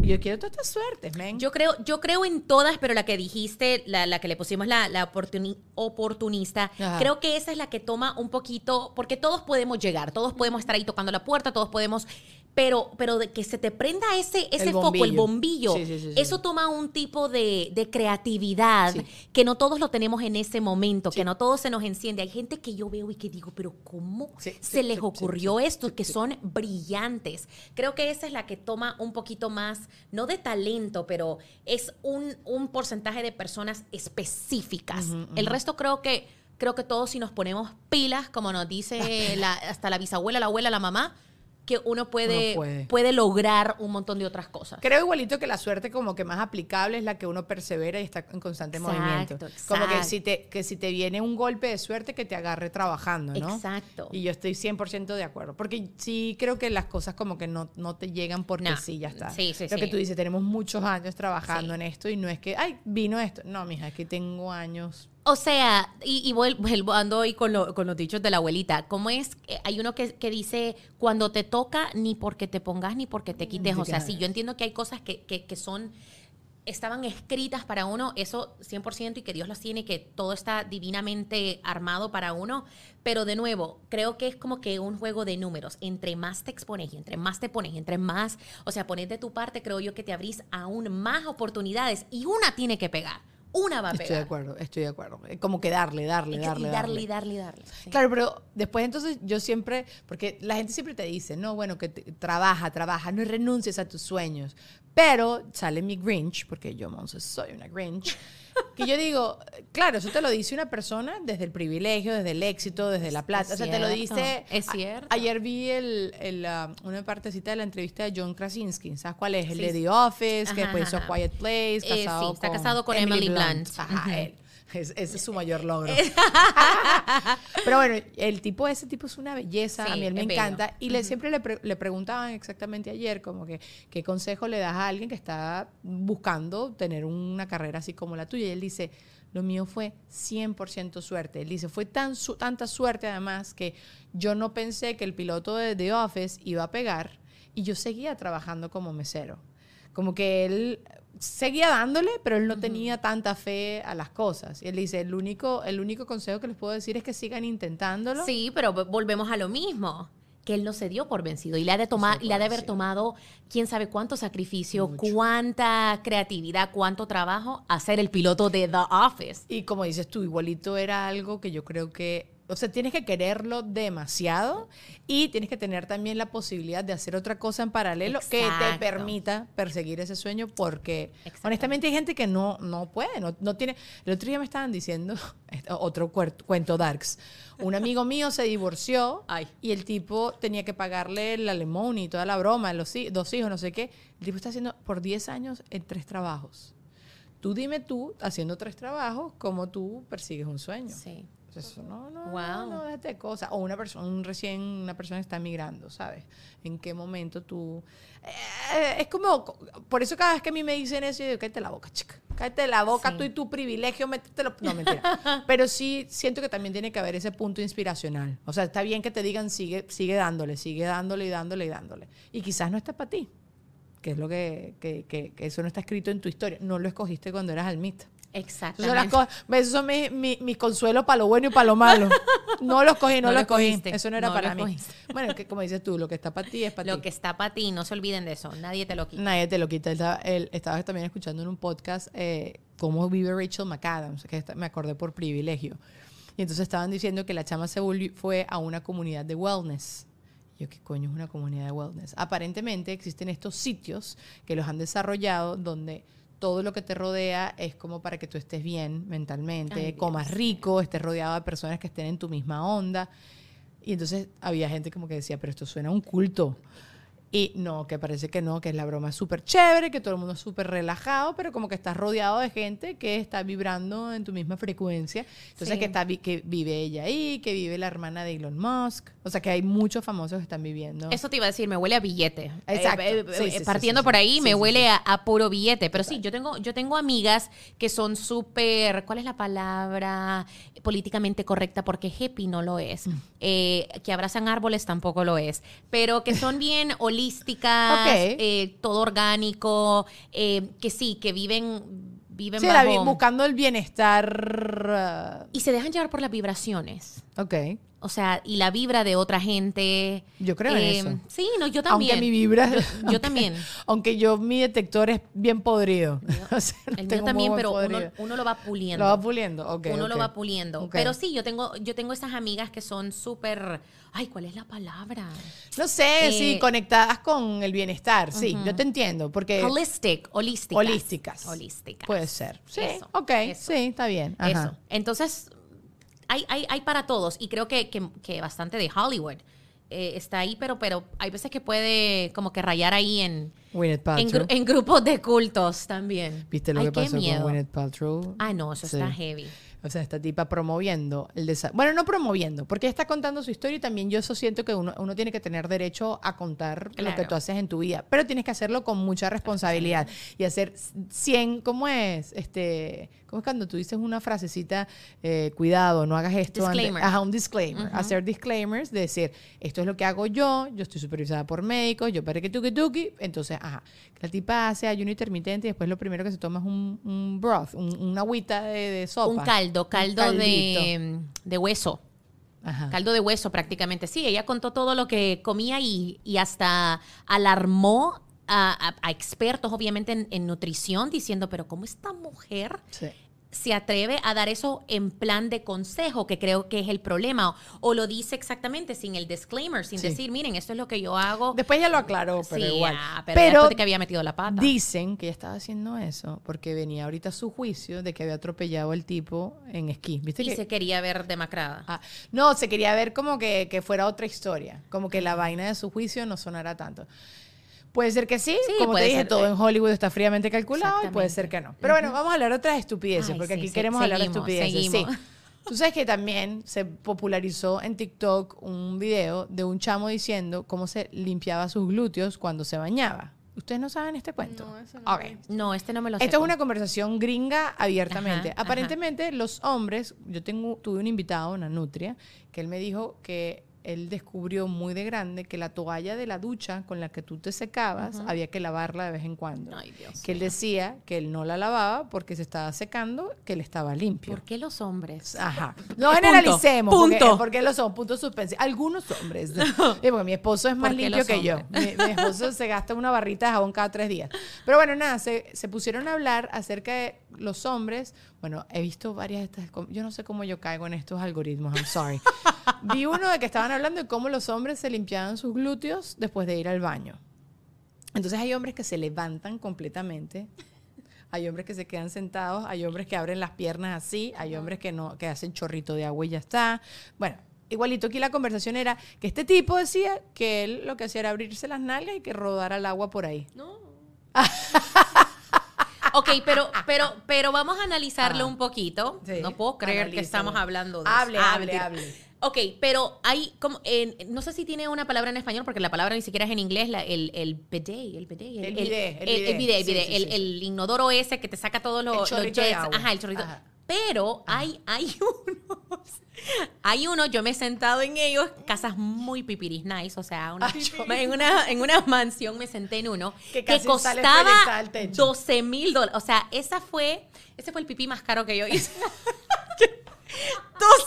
Yo quiero todas estas suertes, men. Yo creo, yo creo en todas, pero la que dijiste, la, la que le pusimos la, la oportuni- oportunista, Ajá. creo que esa es la que toma un poquito, porque todos podemos llegar, todos podemos estar ahí tocando la puerta, todos podemos, pero, pero de que se te prenda ese, ese foco, el bombillo. bombillo, Sí, sí, sí, sí. eso toma un tipo de, de creatividad que no todos lo tenemos en ese momento, que no todos se nos enciende. Hay gente que yo veo y que digo, pero ¿cómo se les ocurrió esto? que son brillantes. Creo que esa es la que toma un poquito más, no de talento, pero es un, un porcentaje de personas específicas. El resto creo que, creo que todos si nos ponemos pilas, como nos dice la- hasta la bisabuela, la abuela, la mamá, que uno puede, Uno puede. puede lograr un montón de otras cosas. Creo igualito que la suerte como que más aplicable es la que uno persevera y está en constante Exacto, movimiento. Como que exacto. si, te, que si te viene un golpe de suerte que te agarre trabajando, ¿no? Exacto. Y yo estoy 100% de acuerdo. Porque sí creo que las cosas como que no, no te llegan porque No. sí, ya está. Sí, sí, Lo que tú dices, tenemos muchos años trabajando Sí. en esto y no es que, ay, vino esto. No, mija, es que tengo años. O sea, y, y vuel- vuelvo, ando hoy con, lo- con los dichos de la abuelita. ¿Cómo es? Hay uno que, que dice, cuando te toca, ni porque te pongas, ni porque te quites. O sea, sí, yo entiendo que hay cosas que, que, que son, estaban escritas para uno, eso 100%, y que Dios los tiene, que todo está divinamente armado para uno. Pero de nuevo, creo que es como que un juego de números. Entre más te expones y entre más te pones, entre más, o sea, pones de tu parte, creo yo que te abrís aún más oportunidades y una tiene que pegar. Una va a pegar. Estoy de acuerdo, estoy de acuerdo. Eh, Como que darle, darle, que- darle, y darle. darle, darle, y darle. sí. Claro, pero después entonces yo siempre, porque la gente siempre te dice, no, bueno, que te- trabaja, trabaja, no renuncies a tus sueños. Pero sale mi Grinch, porque yo, Monse, soy una Grinch, que yo digo, claro, eso te lo dice una persona desde el privilegio, desde el éxito, desde la plata. O sea, te lo dice. es a- cierto. ayer vi el, el, ah, una partecita de la entrevista de John Krasinski. ¿Sabes cuál es? El Sí, de. The Office, que Ajá, después hizo ajá. Quiet Place, Eh, casado sí, está casado con Emily Blunt. Ajá, él. Es- ese es su mayor logro. Pero bueno, el tipo, ese tipo es una belleza, a mí él me bello. encanta. Y le, siempre le, pre- le preguntaban exactamente ayer, como que, ¿qué consejo le das a alguien que está buscando tener una carrera así como la tuya? Y él dice, lo mío fue 100% suerte. Él dice, fue tan su- tanta suerte además que yo no pensé que el piloto de The Office iba a pegar y yo seguía trabajando como mesero. Como que él seguía dándole, pero él no tenía tanta fe a las cosas. Y él dice, el único, el único consejo que les puedo decir es que sigan intentándolo. Sí, pero volvemos a lo mismo. Que él no se dio por vencido y le ha de, tomar, le ha de haber tomado quién sabe cuánto sacrificio, Mucho. cuánta creatividad, cuánto trabajo hacer el piloto de The Office. Y como dices tú, igualito era algo que yo creo que, o sea, tienes que quererlo demasiado y tienes que tener también la posibilidad de hacer otra cosa en paralelo que te permita perseguir ese sueño porque honestamente hay gente que no, no puede, no, no tiene... El otro día me estaban diciendo, otro cuento darks, un amigo mío se divorció Ay. y el tipo tenía que pagarle el alemón y toda la broma, los dos hijos, no sé qué. El tipo está haciendo por 10 años en tres trabajos. Tú dime tú, haciendo tres trabajos, cómo tú persigues un sueño. Sí. Eso no, no, Wow. no, no, déjate de cosas. O una persona, un recién, una persona está migrando, ¿sabes? ¿En qué momento tú...? Eh, es como, por eso cada vez que a mí me dicen eso, yo digo, cállate la boca, chica. Cállate la boca, Sí. tú y tu privilegio, métetelo. No, mentira. Pero sí siento que también tiene que haber ese punto inspiracional. O sea, está bien que te digan, sigue, sigue dándole, sigue dándole y dándole y dándole. Y quizás no está para ti. Que es lo que, que, que- que eso no está escrito en tu historia. No lo escogiste cuando eras almita. Esos son mis mi, mis consuelos para lo bueno y para lo malo. No los cogí, no, No los cogí. cogiste, Eso no era no para mí. cogiste. Bueno, que como dices tú, lo que está para ti es para Lo ti. que está para ti, no se olviden de eso. Nadie te lo quita. Nadie te lo quita. Él estaba, él estaba también escuchando en un podcast eh, cómo vive Rachel McAdams, que esta- me acordé por privilegio. Y entonces estaban diciendo que la chama se fue a una comunidad de wellness. Yo, ¿qué coño es una comunidad de wellness? Aparentemente existen estos sitios que los han desarrollado donde todo lo que te rodea es como para que tú estés bien mentalmente, Ay, comas Dios. rico, estés rodeado de personas que estén en tu misma onda. Y entonces había gente como que decía, pero esto suena a un culto. Y no, que parece que no, que la broma es súper chévere, que todo el mundo es súper relajado, pero como que estás rodeado de gente que está vibrando en tu misma frecuencia. Entonces, Sí. que, está, que vive ella ahí, que vive la hermana de Elon Musk. O sea, que hay muchos famosos que están viviendo. Eso te iba a decir, me huele a billete. Exacto. Eh, eh, Sí, eh, sí, partiendo por ahí, me huele. A, a puro billete. Pero sí, yo tengo, yo tengo amigas que son súper, ¿cuál es la palabra? Políticamente correcta, porque hippie no lo es. Mm. Eh, que abrazan árboles tampoco lo es. Pero que son bien holísticas, eh, todo orgánico, eh, que sí, que viven, viven Sí, la bajo- buscando el bienestar. Y se dejan llevar por las vibraciones. ok. O sea, y la vibra de otra gente. Yo creo en Eh, eso. Sí, no, yo también. Aunque mi vibra. Yo, yo aunque- también. Aunque yo, mi detector es bien podrido. O sea, El mío también, pero uno, uno lo va puliendo. Lo va puliendo. ok, uno lo va puliendo. Ok. Pero sí, yo tengo, yo tengo esas amigas que son súper. Ay, ¿cuál es la palabra? No sé, Eh, sí, conectadas con el bienestar. Sí, yo te entiendo. Porque. Holistic, holísticas. Holísticas. Holísticas. Puede ser. Sí, Eso, ok, eso. sí, está bien. Ajá. Eso. Entonces, hay, hay, hay para todos. Y creo que, que, que bastante de Hollywood eh, está ahí, pero, pero hay veces que puede como que rayar ahí en, en, gru- en grupos de cultos también. ¿Viste lo Ay, que pasó miedo. con Gwyneth Paltrow? Ah, no, eso Sí. está heavy. O sea, esta tipa promoviendo el desastre. Bueno, no promoviendo, porque ella está contando su historia y también yo eso siento que uno, uno tiene que tener derecho a contar lo que tú haces en tu vida, pero tienes que hacerlo con mucha responsabilidad y hacer 100, ¿cómo es? Este, ¿Cómo es cuando tú dices una frasecita, eh, cuidado, no hagas esto? antes- Disclaimer. Ajá, un disclaimer. Hacer disclaimers, de decir, esto es lo que hago yo, yo estoy supervisada por médicos, yo para que tuki tuki. Entonces, ajá, la tipa hace ayuno intermitente y después lo primero que se toma es un, un broth, un- una agüita de, de sopa. Un caldo, caldo de, de hueso. Ajá. Caldo de hueso prácticamente. Sí, ella contó todo lo que comía y, y hasta alarmó a, a- a expertos, obviamente, en, en nutrición, diciendo, pero ¿cómo esta mujer Sí. se atreve a dar eso en plan de consejo, que creo que es el problema? O, o lo dice exactamente sin el disclaimer, sin Sí. decir, miren, esto es lo que yo hago. Después ya lo aclaró, pero Sí, igual. ah, pero, después de que había metido la pata. Dicen que ella estaba haciendo eso porque venía ahorita su juicio de que había atropellado al tipo en esquí. ¿Viste y que? se quería ver demacrada. Ah, no, se quería ver como que, que fuera otra historia, como que la vaina de su juicio no sonara tanto. Puede ser que sí, Sí, como te dije, ser, todo eh. en Hollywood está fríamente calculado y puede ser que no. Pero bueno, vamos a hablar de otras estupideces, Ay, porque sí, aquí sí, queremos hablar de estupideces. seguimos. Sí. Tú sabes que también se popularizó en TikTok un video de un chamo diciendo cómo se limpiaba sus glúteos cuando se bañaba. ¿Ustedes no saben este cuento? No, eso no Ok. lo he No, este no me lo sé. Esto es una conversación gringa abiertamente. Ajá, Aparentemente los hombres, yo tengo, tuve un invitado, una nutria, que él me dijo que él descubrió muy de grande que la toalla de la ducha con la que tú te secabas había que lavarla de vez en cuando. Ay, Dios que él decía que él no la lavaba porque se estaba secando, que él estaba limpio. ¿Por qué los hombres? Ajá. No Punto. generalicemos. Porque, Punto. porque lo son, puntos suspensivos. Algunos hombres. Sí, porque mi esposo es más ¿Por qué limpio los que yo. Mi, mi esposo se gasta una barrita de jabón cada tres días. Pero bueno, nada, se, se pusieron a hablar acerca de los hombres. Bueno, he visto varias de estas. Yo no sé cómo yo caigo en estos algoritmos, I'm sorry. Vi uno de que estaban hablando de cómo los hombres se limpiaban sus glúteos después de ir al baño. Entonces hay hombres que se levantan completamente. Hay hombres que se quedan sentados, hay hombres que abren las piernas así, hay hombres que no, que hacen chorrito de agua y ya está. Bueno, igualito aquí la conversación era que este tipo decía que él lo que hacía era abrirse las nalgas y que rodara el agua por ahí. Ok, pero, pero, pero vamos a analizarlo Ah. un poquito. Sí, no puedo creer que estamos hablando de Hable, eso. Ah, hable, mentira. hable. Ok, pero hay como, en- no sé si tiene una palabra en español, porque la palabra ni siquiera es en inglés, la- el, el bidet, el bidet, El bidet, el el, el bidet. Sí, bidet, sí, el, el inodoro ese que te saca todos los, El los chorrito de jets. agua. Ajá, el chorrito. Ajá. Pero hay, hay unos, hay unos, yo me he sentado en ellos, casas muy pipiris nice, o sea, una- en, una, en una mansión me senté en uno Que que, costaba proyectada al techo. 12 mil dólares. O sea, esa fue, ese fue el pipí más caro que yo hice.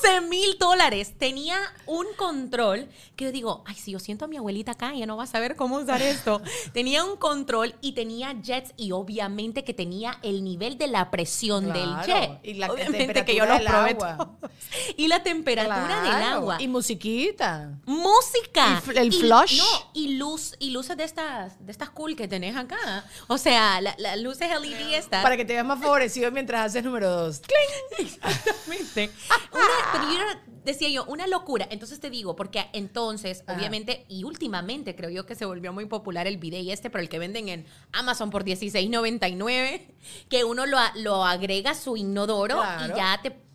12 mil dólares. Tenía un control que yo digo, ay, si yo siento a mi abuelita acá, ella no va a saber cómo usar esto. tenía un control y tenía jets y obviamente que tenía el nivel de la presión del Claro, jet. y la obviamente que yo temperatura los del probé. Y la temperatura del Claro, agua. Y musiquita. música. Y el Y- flush. No, y luz, y luces de estas, de estas cool que tenés acá. O sea, la- las luces LED estas. Para que te veas más favorecido mientras haces número dos. Exactamente. Una- pero yo era- decía yo, una locura. Entonces te digo, porque entonces, Ajá. obviamente, y últimamente creo yo que se volvió muy popular el bidet este, pero el que venden en Amazon por $16.99, que uno lo, lo agrega a su inodoro Claro. y ya te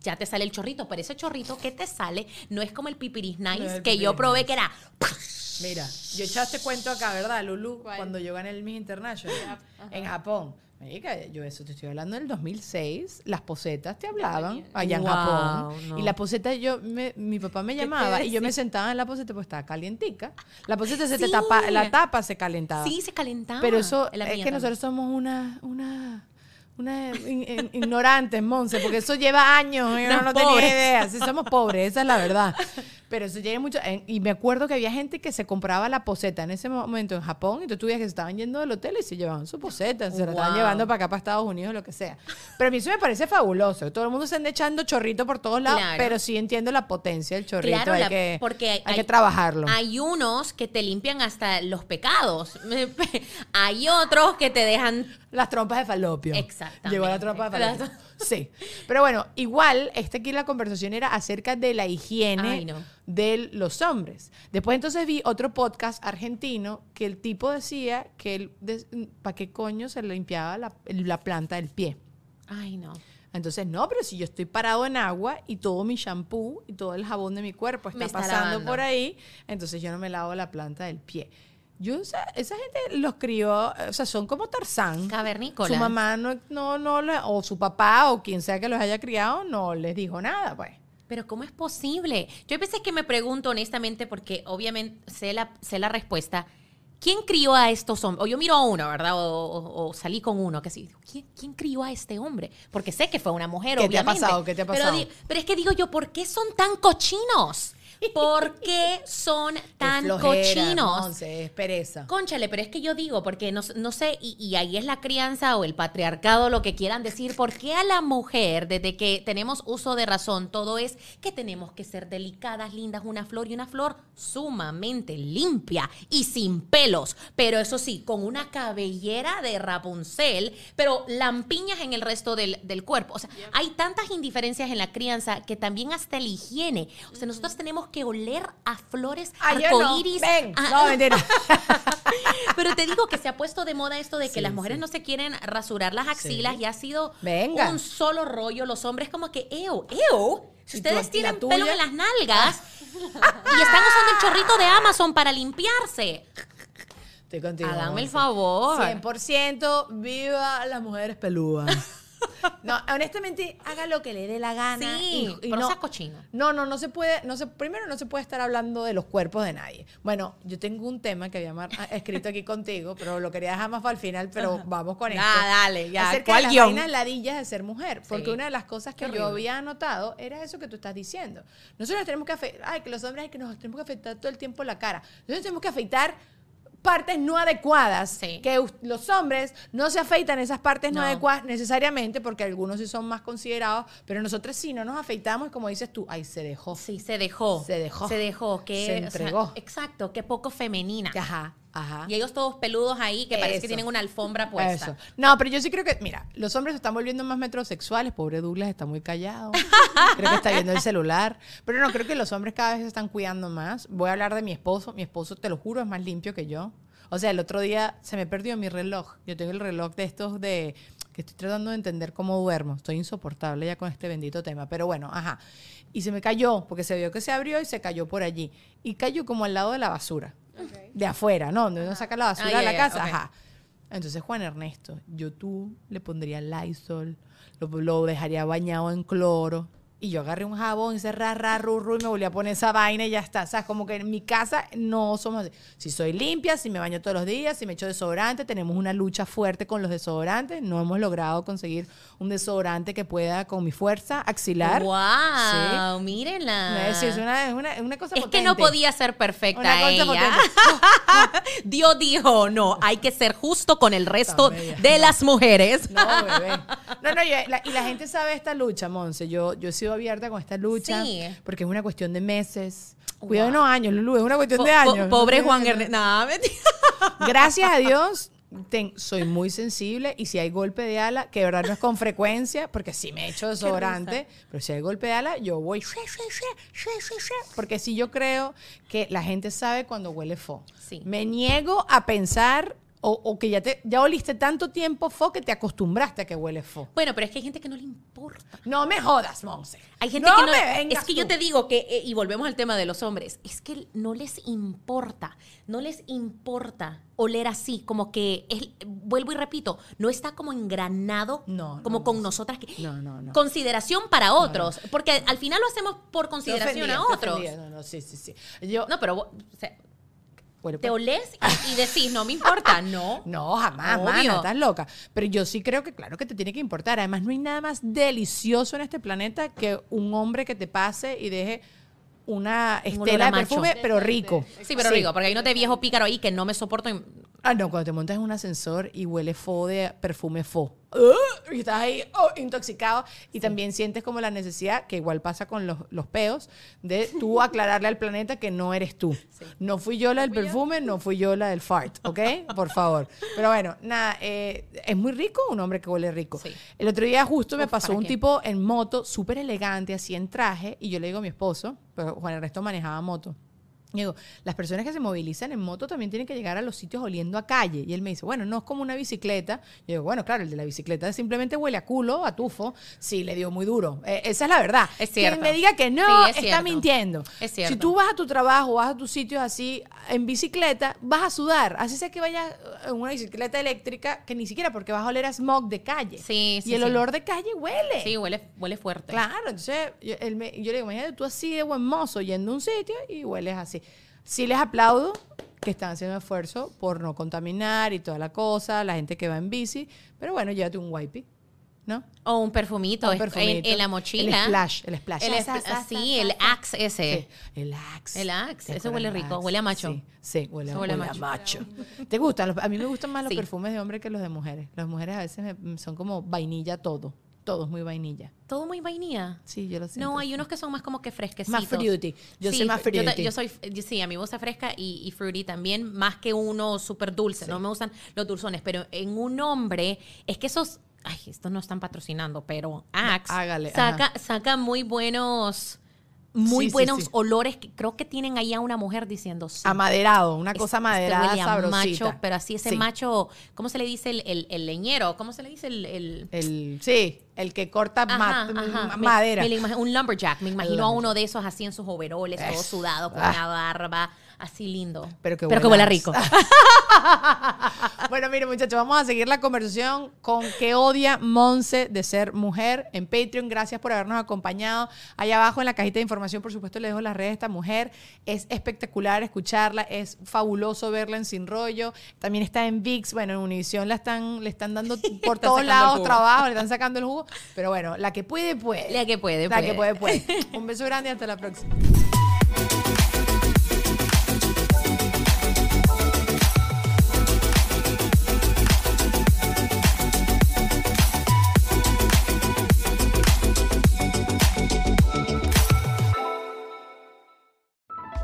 ya te sale el chorrito, pero ese chorrito que te sale no es como el pipiris nice No es el que pipiris yo probé nice. que era Mira, yo echaste cuento acá, ¿verdad, Lulu? ¿Cuál? Cuando yo gané el Miss International en Japón. Marica, yo eso te estoy hablando del 2006. Las posetas te hablaban allá en Wow, Japón. no. Y la poseta, yo me- mi papá me llamaba y yo me sentaba en la poseta porque estaba calientica. La poseta se te tapa, la tapa se calentaba. sí, se calentaba. Pero eso es que también. nosotros somos una, una, una in- in- ignorantes, Monse, porque eso lleva años y uno Unas no tenía idea. Sí, somos pobres, esa es la verdad. Pero eso llega mucho. en- y me acuerdo que había gente que se compraba la poseta en ese momento en Japón y tú veías que se estaban yendo del hotel y se llevaban su poseta, se la estaban llevando para acá, para Estados Unidos, lo que sea. Pero a mí eso me parece fabuloso. Todo el mundo se anda echando chorrito por todos lados, Claro. pero sí entiendo la potencia del chorrito. Claro, hay, la- que, porque hay, hay que trabajarlo. Hay unos que te limpian hasta los pecados. hay otros que te dejan Las trompas de falopio. Exactamente. Llegó la trompa de falopio. Sí. Pero bueno, igual, este aquí la conversación era acerca de la higiene Ay, no. de los hombres. Después entonces vi otro podcast argentino que el tipo decía que él, ¿para qué coño se limpiaba la, la planta del pie? Ay, no. Entonces, no, pero si yo estoy parado en agua y todo mi shampoo y todo el jabón de mi cuerpo está, pasando lavando. por ahí, entonces yo no me lavo la planta del pie. Yo, o sea, esa gente los crió, o sea, son como Tarzán. Cavernícolas. Su mamá no, no, no, o su papá o quien sea que los haya criado, no les dijo nada, pues. Pero ¿cómo es posible? Yo a veces que me pregunto honestamente, porque obviamente sé la, sé la respuesta. ¿Quién crió a estos hombres? O yo miro a uno, ¿verdad? O, o- o salí con uno, que sí. ¿Quién, quién crió a este hombre? Porque sé que fue una mujer, ¿Qué te ha pasado? ¿Qué te ha Pero pasado? di- Pero, es que digo yo, ¿por qué son tan cochinos? ¿Por qué son tan flojera, cochinos? Monse, es pereza. Conchale, pero es que yo digo, porque no, no sé, y, y ahí es la crianza o el patriarcado, lo que quieran decir, ¿por qué a la mujer, desde que tenemos uso de razón, todo es que tenemos que ser delicadas, lindas, una flor y una flor sumamente limpia y sin pelos, pero eso sí, con una cabellera de Rapunzel, pero lampiñas en el resto del, del cuerpo. O sea, hay tantas indiferencias en la crianza que también hasta la higiene. O sea, nosotros tenemos que oler a flores Ay, no. arcoíris. Ven. a- No, mentira. pero te digo que se ha puesto de moda esto de que Sí, las mujeres sí. no se quieren rasurar las axilas Sí. y ha sido Venga. un solo rollo. Los hombres como que, eo, eo. Si ¿Y tú- ustedes tienen pelos en las nalgas y están usando el chorrito de Amazon para limpiarse, Estoy contigo. háganme el favor. 100% viva las mujeres peludas. No, honestamente, haga lo que le dé la gana. Sí, y- y pero no, sea cochino. No, no, no se puede, no se, primero no se puede estar hablando de los cuerpos de nadie. Bueno, yo tengo un tema que había mar- escrito aquí contigo, pero lo quería dejar más para el final, pero vamos con Ya, esto. dale, ya. Acerca ¿Cuál de las guion? vainas ladillas de ser mujer. Porque Sí. una de las cosas que Qué yo horrible. había anotado era eso que tú estás diciendo. Nosotros tenemos que afeitar, ay, que los hombres que nos tenemos que afeitar todo el tiempo la cara. Nosotros tenemos que afeitar partes no adecuadas, Sí. que los hombres no se afeitan esas partes no, No. adecuadas necesariamente porque algunos sí son más considerados, pero nosotros sí no nos afeitamos como dices tú, ay, se dejó. Sí, se dejó. Se dejó. Se dejó. Que, Se o sea, entregó. exacto, qué poco femenina. Ajá, ajá. Y ellos todos peludos ahí que parece que tienen una alfombra puesta. Eso. No, pero yo sí creo que, mira, los hombres se están volviendo más metrosexuales. Pobre Douglas está muy callado. creo que está viendo el celular. Pero no, creo que los hombres cada vez se están cuidando más. Voy a hablar de mi esposo. Mi esposo, te lo juro, es más limpio que yo. O sea, el otro día se me perdió mi reloj. Yo tengo el reloj de estos de que estoy tratando de entender cómo duermo. Estoy insoportable ya con este bendito tema. Pero bueno, ajá. Y se me cayó, porque se vio que se abrió y se cayó por allí. Y cayó como al lado de la basura. De afuera, ¿no? Donde uno saca la basura Ah, de ya, la casa. Ajá. Entonces, Juan Ernesto, yo tú le pondría Lysol, lo, lo dejaría bañado en cloro. Y yo agarré un jabón, hice ra, ra, ru, ru, y me volví a poner esa vaina y ya está. O sea, como que en mi casa no somos así. Si soy limpia, si me baño todos los días, si me echo desodorante, tenemos una lucha fuerte con los desodorantes. No hemos logrado conseguir un desodorante que pueda con mi fuerza axilar. ¡Wow! Sí. Mírenla. Es, es una, es una, es una cosa Es que no podía ser perfecta Una cosa ella. potente. Dios dijo, no, hay que ser justo con el resto de las mujeres. No, bebé. No, no, yo- la- y la gente sabe esta lucha, Monse. Yo, yo he sido abierta con esta lucha. Sí. Porque es una cuestión de meses. Cuidado, Wow. no años, Lulu, es una cuestión Po- de po- años. pobre Juan. Ernesto. No, mentira. Gracias a Dios, ten- soy muy sensible y si hay golpe de ala, que de verdad no es con frecuencia, porque sí me echo desodorante, pero si hay golpe de ala, yo voy. Porque sí yo creo que la gente sabe cuando huele fo. Sí. Me niego a pensar. O, o que ya te ya oliste tanto tiempo fo que te acostumbraste a que huele fo. Bueno, pero es que hay gente que no le importa. No me jodas, Monse. Hay gente No que no. me vengas es que yo te digo que, eh, y volvemos al tema de los hombres, es que no les importa, no les importa oler así, como que, es- vuelvo y repito, no está como engranado No, como no, con no. nosotras. Que, No, no, no. Consideración para otros, porque al final lo hacemos por consideración ofendía, a otros. No, no, sí, sí, sí. Yo, No, pero o sea, bueno, te pues- olés y, y decís, no me importa, no. No, jamás, Obvio. mana, estás loca. Pero yo sí creo que, claro, que te tiene que importar. Además, no hay nada más delicioso en este planeta que un hombre que te pase y deje una estela de perfume, pero rico. Sí, pero digo, porque hay uno de viejo pícaro ahí que no me soporto. Ah, no, cuando te montas en un ascensor y huele fo de perfume fo. ¡Ugh! y estás ahí oh, intoxicado y también sientes como la necesidad, que igual pasa con los, los peos, de tú aclararle al planeta que no eres tú. No fui yo la del perfume, no fui yo la del fart, ¿ok? Por favor. Pero bueno, nada, eh, es muy rico un hombre que huele rico. Sí. El otro día justo me Uf, pasó ¿para un qué? tipo en moto, súper elegante, así en traje, y yo le digo a mi esposo, pero Juan Ernesto manejaba moto. Digo, las personas que se movilizan en moto también tienen que llegar a los sitios oliendo a calle. Y él me dice, bueno, no es como una bicicleta. Y yo digo, bueno, claro, el de la bicicleta simplemente huele a culo, a tufo. Sí, le dio muy duro. Eh, esa es la verdad. Es Quien cierto. me diga que no, Sí, es está cierto. mintiendo. Es cierto. Si tú vas a tu trabajo, vas a tus sitios así, en bicicleta, vas a sudar. Así sea que vayas en una bicicleta eléctrica, que ni siquiera porque vas a oler a smog de calle. Sí, sí, Y el sí. olor de calle huele. Sí, huele, huele fuerte. Claro, entonces yo, él me- yo le digo, imagínate tú así de buen mozo yendo a un sitio y hueles así. Sí les aplaudo que están haciendo esfuerzo por no contaminar y toda la cosa, la gente que va en bici, pero bueno, llévate un wipey, ¿no? O un perfumito, Un es- perfumito. En, en la mochila. El splash, el splash. El sa, sí, el. Axe ese. Sí, el Axe. El Axe, ¿Te ese acuerdas huele rico, Axe? huele a macho. Sí, sí, huele, Ese huele huele a a macho. ¿Te gustan? Los- A mí me gustan más los Sí. perfumes de hombre que los de mujeres. Las mujeres a veces me- son como vainilla todo. Todo es muy vainilla. Todo muy vainilla. Sí, yo lo siento. No, hay unos que son más como que fresquecitos. Más fruity. Yo soy más yo fruity. Yo, soy, yo sí, a mí me gusta fresca y, y fruity también, más que uno súper dulce. No me gustan los dulzones, pero en un hombre, es que esos, ay, estos no están patrocinando, pero Axe hágale, saca, ajá. saca muy buenos, muy Sí, buenos sí. olores que creo que tienen ahí a una mujer diciendo. Amaderado, una Este- cosa este amaderada, a sabrosita. macho, pero así ese macho, ¿cómo se le dice el, el- el leñero? ¿Cómo se le dice el, el- El, sí, el que corta Ajá, ma- ajá. Me- madera. me un lumberjack. Me imagino a uno de esos así en sus overoles, todo sudado, con Ah. una barba, así lindo. pero que, huele huele rico. bueno, mire, muchachos, vamos a seguir la conversación con qué odia Monse de ser mujer en Patreon. Gracias por habernos acompañado. Allá abajo en la cajita de información, por supuesto, les dejo las redes de esta mujer. Es espectacular escucharla, es fabuloso verla en Sin Rollo. También está en VIX. Bueno, en Univision la están, le están dando por todos lados trabajo, le están sacando el jugo. Pero bueno, la que puede, puede. La que puede, La que puede. puede, puede. Un beso grande y hasta la próxima.